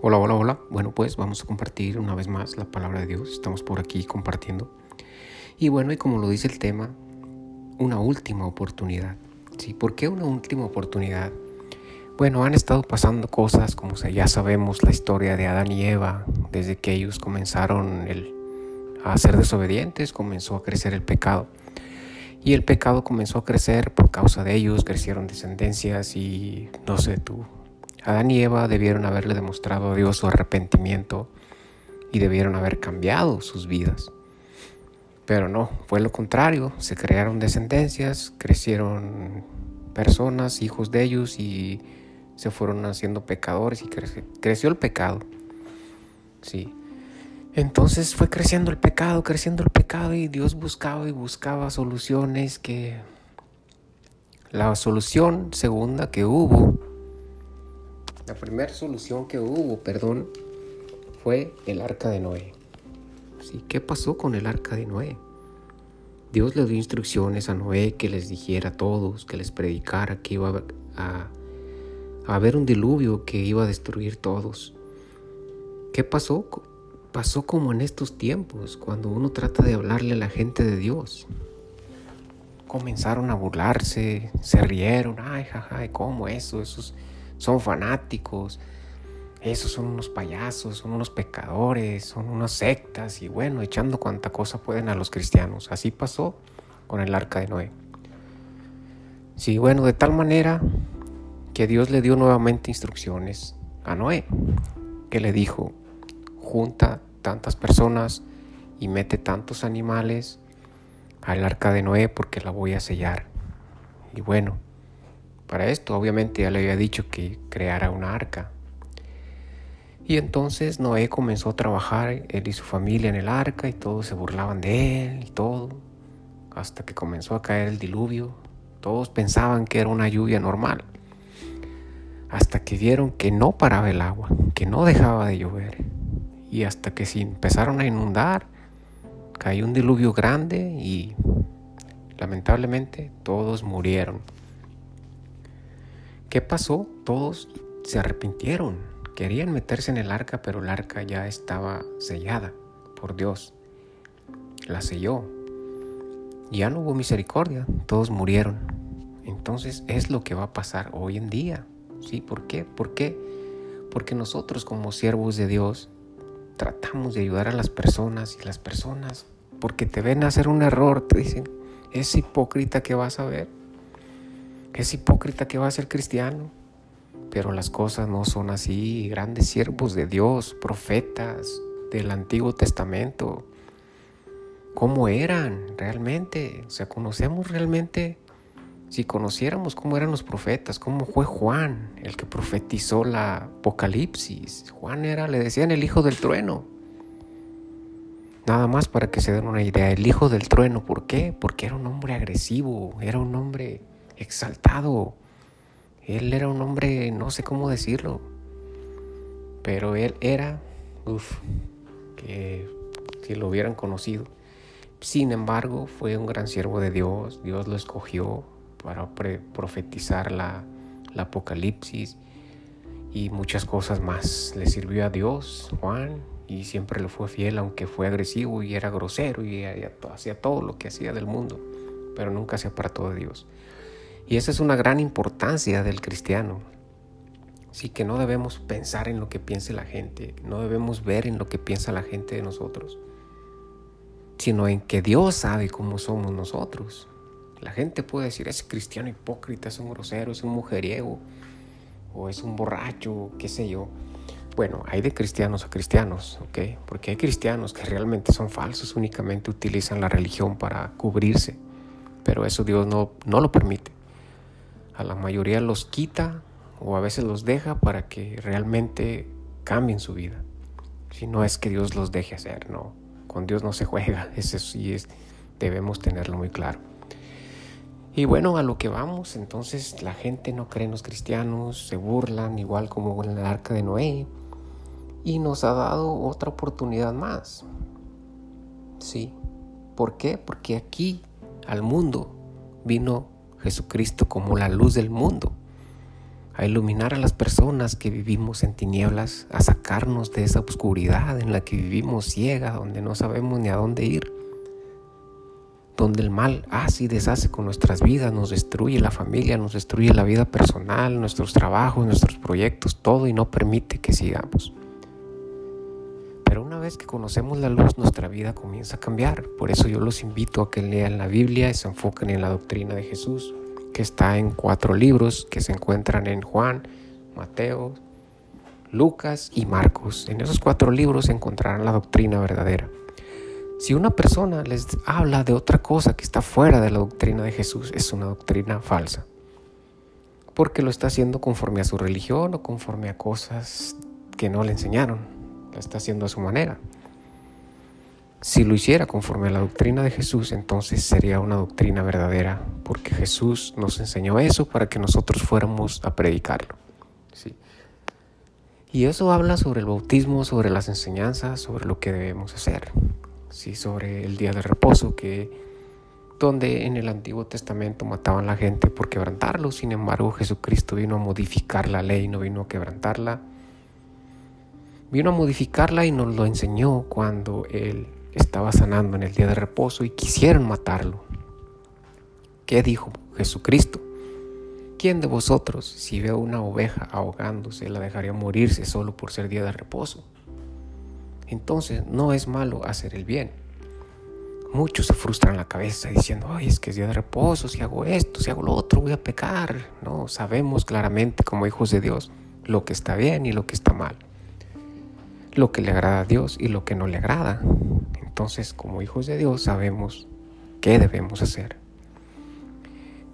Hola, hola, hola. Bueno, pues vamos a compartir una vez más la palabra de Dios. Estamos por aquí compartiendo. Y bueno, y como lo dice el tema, una última oportunidad. ¿Sí? ¿Por qué una última oportunidad? Bueno, han estado pasando cosas como ya sabemos la historia de Adán y Eva, desde que ellos comenzaron el, a ser desobedientes, comenzó a crecer el pecado. Y el pecado comenzó a crecer por causa de ellos, crecieron descendencias y no sé, tú Adán y Eva debieron haberle demostrado a Dios su arrepentimiento y debieron haber cambiado sus vidas. Pero no, fue lo contrario. Se crearon descendencias, crecieron personas, hijos de ellos y se fueron haciendo pecadores y creció el pecado. Sí. Entonces fue creciendo el pecado, creciendo el pecado y Dios buscaba y buscaba soluciones que la solución segunda que hubo la primera solución que hubo, perdón, fue el arca de Noé. ¿Sí? ¿Qué pasó con el arca de Noé? Dios le dio instrucciones a Noé que les dijera a todos, que les predicara que iba a, haber un diluvio que iba a destruir todos. ¿Qué pasó? Pasó como en estos tiempos, cuando uno trata de hablarle a la gente de Dios. Comenzaron a burlarse, se rieron, ay, jaja, ¿cómo eso? Esos son fanáticos, esos son unos payasos, son unos pecadores, son unas sectas y bueno, echando cuanta cosa pueden a los cristianos. Así pasó con el arca de Noé. Sí, bueno, de tal manera que Dios le dio nuevamente instrucciones a Noé, que le dijo, junta tantas personas y mete tantos animales al arca de Noé porque la voy a sellar. Y bueno, para esto. Obviamente ya le había dicho que creara una arca. Y entonces Noé comenzó a trabajar, él y su familia en el arca, y todos se burlaban de él y todo, hasta que comenzó a caer el diluvio. Todos pensaban que era una lluvia normal, hasta que vieron que no paraba el agua, que no dejaba de llover. Y hasta que se empezaron a inundar, cayó un diluvio grande y lamentablemente todos murieron. ¿Qué pasó? Todos se arrepintieron. Querían meterse en el arca, pero el arca ya estaba sellada por Dios. La selló. Ya no hubo misericordia, todos murieron. Entonces es lo que va a pasar hoy en día. ¿Sí? ¿Por qué? ¿Por qué? Porque nosotros como siervos de Dios tratamos de ayudar a las personas y las personas, porque te ven hacer un error, te dicen, es hipócrita que vas a ver es hipócrita que va a ser cristiano. Pero las cosas no son así. Grandes siervos de Dios, profetas del Antiguo Testamento, ¿cómo eran realmente? O sea, conocemos realmente, si conociéramos cómo eran los profetas, cómo fue Juan el que profetizó la Apocalipsis. Juan era, le decían el hijo del trueno. Nada más para que se den una idea, el hijo del trueno, ¿por qué? Porque era un hombre agresivo, era un hombre exaltado. Él era un hombre, no sé cómo decirlo, pero él era, uff, que si lo hubieran conocido. Sin embargo, fue un gran siervo de Dios. Dios lo escogió para profetizar la, Apocalipsis y muchas cosas más. Le sirvió a Dios, Juan, y siempre le fue fiel, aunque fue agresivo y era grosero y hacía todo lo que hacía del mundo, pero nunca se apartó de Dios. Y esa es una gran importancia del cristiano. Sí que no debemos pensar en lo que piense la gente, no debemos ver en lo que piensa la gente de nosotros, sino en que Dios sabe cómo somos nosotros. La gente puede decir, es cristiano hipócrita, es un grosero, es un mujeriego, o es un borracho, qué sé yo. Bueno, hay de cristianos a cristianos, ¿ok? Porque hay cristianos que realmente son falsos, únicamente utilizan la religión para cubrirse, pero eso Dios no, no lo permite a la mayoría los quita o a veces los deja para que realmente cambien su vida. Si no es que Dios los deje hacer, no. Con Dios no se juega, eso sí es, debemos tenerlo muy claro. Y bueno, a lo que vamos, entonces la gente no cree en los cristianos, se burlan, igual como en el arca de Noé, y nos ha dado otra oportunidad más. Sí. ¿Por qué? Porque aquí al mundo vino Jesucristo como la luz del mundo. a iluminar a las personas que vivimos en tinieblas, a sacarnos de esa oscuridad en la que vivimos ciega, donde no sabemos ni a dónde ir, donde el mal hace y deshace con nuestras vidas, nos destruye la familia, nos destruye la vida personal, nuestros trabajos, nuestros proyectos, todo y no permite que sigamos. Una vez que conocemos la luz, nuestra vida comienza a cambiar. Por eso yo los invito a que lean la Biblia y se enfoquen en la doctrina de Jesús, que está en cuatro libros que se encuentran en Juan, Mateo, Lucas y Marcos. En esos cuatro libros encontrarán la doctrina verdadera. Si una persona les habla de otra cosa que está fuera de la doctrina de Jesús, es una doctrina falsa. Porque lo está haciendo conforme a su religión o conforme a cosas que no le enseñaron. Está haciendo a su manera. Si lo hiciera conforme a la doctrina de Jesús, entonces sería una doctrina verdadera, porque Jesús nos enseñó eso para que nosotros fuéramos a predicarlo. ¿sí? Y eso habla sobre el bautismo, sobre las enseñanzas, sobre lo que debemos hacer, ¿sí? sobre el día de reposo, que donde en el Antiguo Testamento mataban a la gente por quebrantarlo, sin embargo Jesucristo vino a modificar la ley, no vino a quebrantarla, vino a modificarla y nos lo enseñó cuando Él estaba sanando en el día de reposo y quisieron matarlo. ¿Qué dijo Jesucristo? ¿Quién de vosotros, si ve una oveja ahogándose, la dejaría morirse solo por ser día de reposo? Entonces no es malo hacer el bien. Muchos se frustran la cabeza diciendo, ay, es que es día de reposo, si hago esto, si hago lo otro, voy a pecar. No, sabemos claramente como hijos de Dios lo que está bien y lo que está mal. Lo que le agrada a Dios y lo que no le agrada. Entonces, como hijos de Dios, sabemos qué debemos hacer.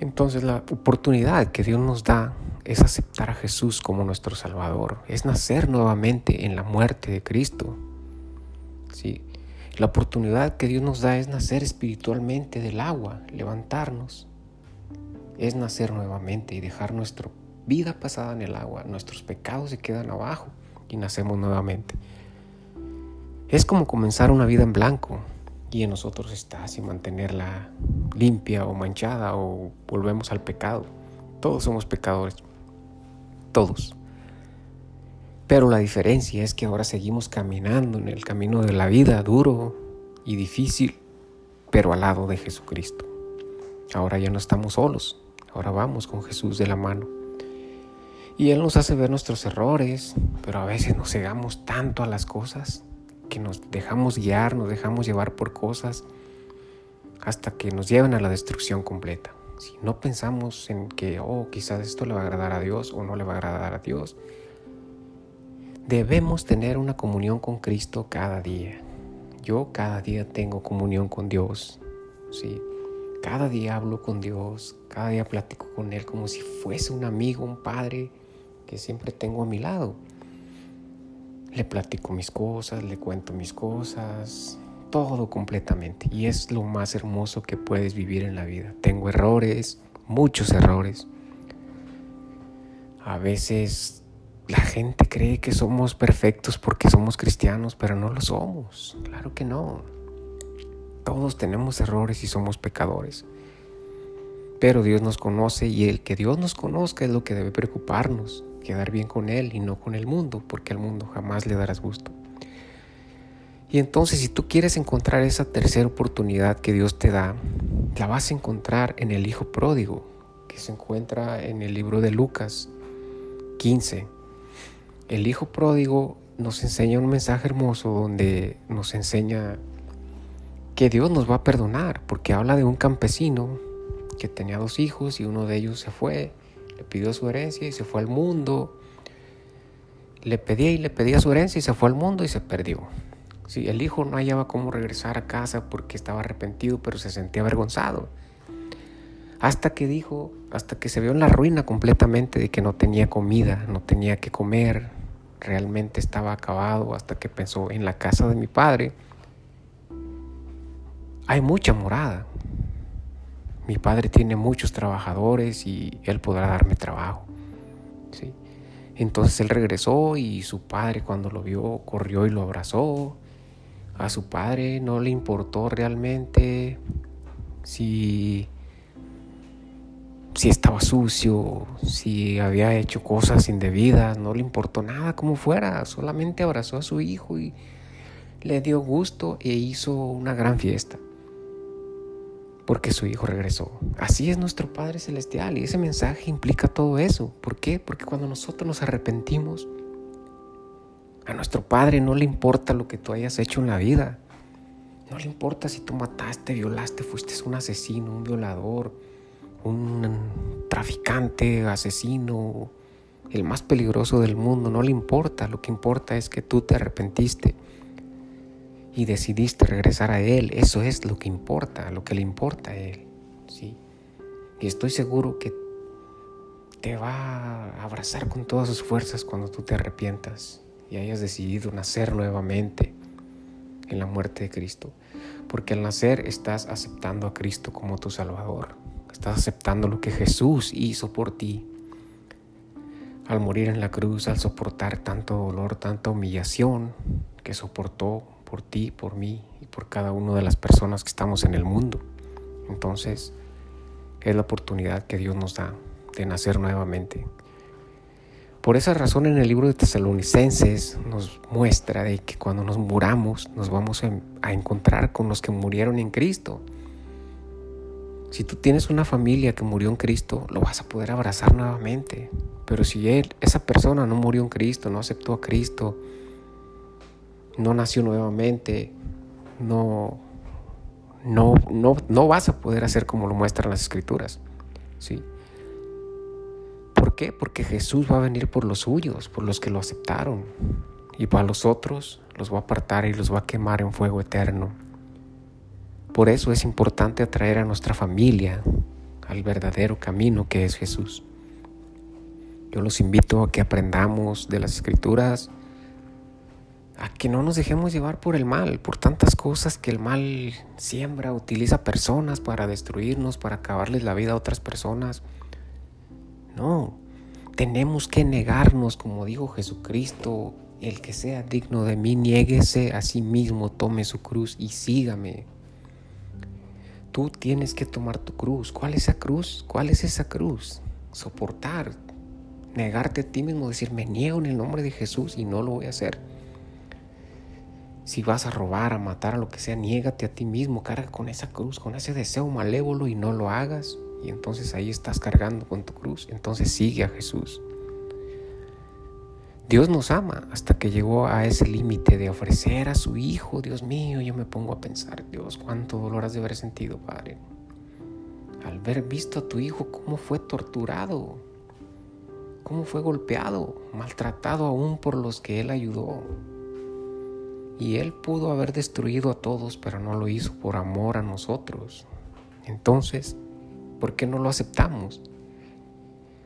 Entonces, la oportunidad que Dios nos da es aceptar a Jesús como nuestro Salvador, es nacer nuevamente en la muerte de Cristo. ¿Sí? La oportunidad que Dios nos da es nacer espiritualmente del agua, levantarnos. Es nacer nuevamente y dejar nuestra vida pasada en el agua. Nuestros pecados se quedan abajo y nacemos nuevamente. Es como comenzar una vida en blanco y en nosotros está sin mantenerla limpia o manchada o volvemos al pecado. Todos somos pecadores. Todos. Pero la diferencia es que ahora seguimos caminando en el camino de la vida duro y difícil, pero al lado de Jesucristo. Ahora ya no estamos solos, ahora vamos con Jesús de la mano. Y Él nos hace ver nuestros errores, pero a veces nos cegamos tanto a las cosas que nos dejamos guiar, nos dejamos llevar por cosas hasta que nos lleven a la destrucción completa. Si no pensamos en que, oh, quizás esto le va a agradar a Dios o no le va a agradar a Dios, debemos tener una comunión con Cristo cada día. Yo cada día tengo comunión con Dios, ¿sí? Cada día hablo con Dios, cada día platico con Él como si fuese un amigo, un padre que siempre tengo a mi lado le platico mis cosas, le cuento mis cosas, todo completamente. Y es lo más hermoso que puedes vivir en la vida. Tengo errores, muchos errores. A veces la gente cree que somos perfectos porque somos cristianos, pero no lo somos. Claro que no. Todos tenemos errores y somos pecadores. Pero Dios nos conoce y el que Dios nos conozca es lo que debe preocuparnos quedar bien con Él y no con el mundo, porque al mundo jamás le darás gusto. Y entonces si tú quieres encontrar esa tercera oportunidad que Dios te da, la vas a encontrar en el Hijo Pródigo, que se encuentra en el libro de Lucas 15. El Hijo Pródigo nos enseña un mensaje hermoso donde nos enseña que Dios nos va a perdonar, porque habla de un campesino que tenía dos hijos y uno de ellos se fue pidió su herencia y se fue al mundo. Le pedía y le pedía su herencia y se fue al mundo y se perdió. Sí, el hijo no hallaba cómo regresar a casa porque estaba arrepentido, pero se sentía avergonzado. Hasta que dijo, hasta que se vio en la ruina completamente de que no tenía comida, no tenía que comer, realmente estaba acabado, hasta que pensó, en la casa de mi padre hay mucha morada, mi padre tiene muchos trabajadores y él podrá darme trabajo. ¿sí? Entonces él regresó y su padre cuando lo vio corrió y lo abrazó. A su padre no le importó realmente si, si estaba sucio, si había hecho cosas indebidas, no le importó nada como fuera, solamente abrazó a su hijo y le dio gusto e hizo una gran fiesta. Porque su hijo regresó. Así es nuestro Padre Celestial y ese mensaje implica todo eso. ¿Por qué? Porque cuando nosotros nos arrepentimos, a nuestro Padre no le importa lo que tú hayas hecho en la vida. No le importa si tú mataste, violaste, fuiste un asesino, un violador, un traficante, asesino, el más peligroso del mundo, no le importa, lo que importa es que tú te arrepentiste y decidiste regresar a Él, eso es lo que importa, lo que le importa a Él, ¿sí? Y estoy seguro que te va a abrazar con todas sus fuerzas cuando tú te arrepientas y hayas decidido nacer nuevamente en la muerte de Cristo. Porque al nacer estás aceptando a Cristo como tu Salvador. Estás aceptando lo que Jesús hizo por ti. Al morir en la cruz, al soportar tanto dolor, tanta humillación que soportó por ti, por mí y por cada una de las personas que estamos en el mundo. Entonces, es la oportunidad que Dios nos da de nacer nuevamente. Por esa razón en el libro de Tesalonicenses nos muestra de que cuando nos muramos nos vamos a encontrar con los que murieron en Cristo. Si tú tienes una familia que murió en Cristo, lo vas a poder abrazar nuevamente. Pero si esa persona no murió en Cristo, no aceptó a Cristo, no nació nuevamente, no, no, no, no vas a poder hacer como lo muestran las escrituras. ¿sí? ¿Por qué? Porque Jesús va a venir por los suyos, por los que lo aceptaron. Y para los otros los va a apartar y los va a quemar en fuego eterno. Por eso es importante atraer a nuestra familia al verdadero camino que es Jesús. Yo los invito a que aprendamos de las escrituras, a que no nos dejemos llevar por el mal, por tantas cosas que el mal siembra, utiliza personas para destruirnos, para acabarles la vida a otras personas. No, tenemos que negarnos, como dijo Jesucristo, el que sea digno de mí, niéguese a sí mismo, tome su cruz y sígame. Tú tienes que tomar tu cruz. ¿Cuál es esa cruz? ¿Cuál es esa cruz? Soportar, negarte a ti mismo, decir, me niego en el nombre de Jesús y no lo voy a hacer. Si vas a robar, a matar, a lo que sea, niégate a ti mismo, carga con esa cruz, con ese deseo malévolo y no lo hagas. Y entonces ahí estás cargando con tu cruz. Entonces sigue a Jesús. Dios nos ama hasta que llegó a ese límite de ofrecer a su Hijo. Dios mío, yo me pongo a pensar, Dios, cuánto dolor has de haber sentido, Padre. Al ver visto a tu Hijo cómo fue torturado, cómo fue golpeado, maltratado aún por los que Él ayudó. Y Él pudo haber destruido a todos, pero no lo hizo por amor a nosotros. Entonces, ¿por qué no lo aceptamos?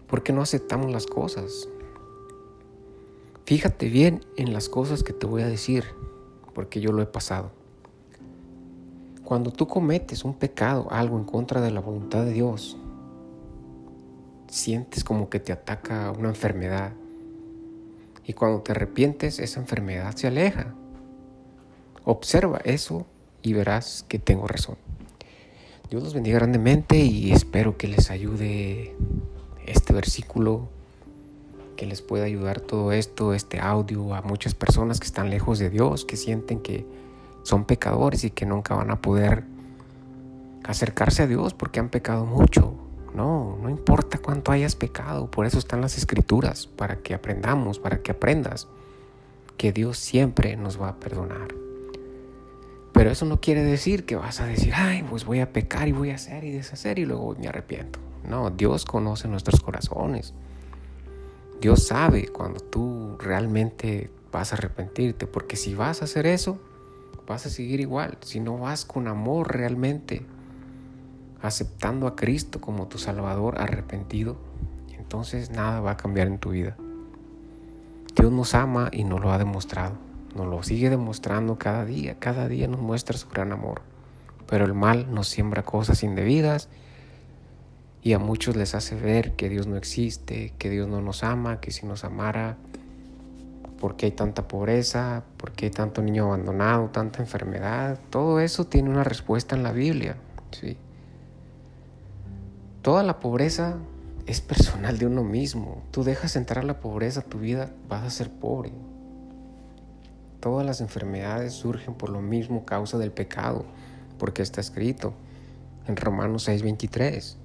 ¿Por qué no aceptamos las cosas? Fíjate bien en las cosas que te voy a decir, porque yo lo he pasado. Cuando tú cometes un pecado, algo en contra de la voluntad de Dios, sientes como que te ataca una enfermedad. Y cuando te arrepientes, esa enfermedad se aleja. Observa eso y verás que tengo razón. Dios los bendiga grandemente y espero que les ayude este versículo que les pueda ayudar todo esto, este audio, a muchas personas que están lejos de Dios, que sienten que son pecadores y que nunca van a poder acercarse a Dios porque han pecado mucho. No, no importa cuánto hayas pecado, por eso están las escrituras, para que aprendamos, para que aprendas que Dios siempre nos va a perdonar. Pero eso no quiere decir que vas a decir, ay, pues voy a pecar y voy a hacer y deshacer y luego me arrepiento. No, Dios conoce nuestros corazones. Dios sabe cuando tú realmente vas a arrepentirte, porque si vas a hacer eso, vas a seguir igual. Si no vas con amor realmente, aceptando a Cristo como tu Salvador arrepentido, entonces nada va a cambiar en tu vida. Dios nos ama y nos lo ha demostrado. Nos lo sigue demostrando cada día. Cada día nos muestra su gran amor. Pero el mal nos siembra cosas indebidas y a muchos les hace ver que Dios no existe, que Dios no nos ama, que si nos amara, ¿por qué hay tanta pobreza? ¿Por qué hay tanto niño abandonado, tanta enfermedad? Todo eso tiene una respuesta en la Biblia, ¿sí? Toda la pobreza es personal de uno mismo. Tú dejas entrar la pobreza a tu vida, vas a ser pobre. Todas las enfermedades surgen por lo mismo causa del pecado, porque está escrito en Romanos 6:23.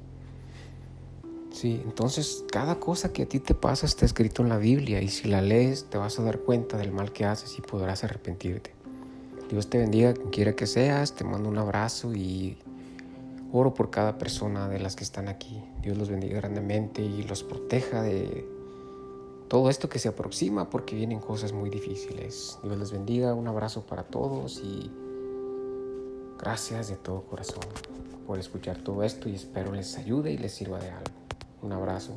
Sí, entonces cada cosa que a ti te pasa está escrito en la Biblia y si la lees te vas a dar cuenta del mal que haces y podrás arrepentirte. Dios te bendiga, quien quiera que seas, te mando un abrazo y oro por cada persona de las que están aquí. Dios los bendiga grandemente y los proteja de todo esto que se aproxima porque vienen cosas muy difíciles. Dios les bendiga, un abrazo para todos y gracias de todo corazón por escuchar todo esto y espero les ayude y les sirva de algo. Un abrazo.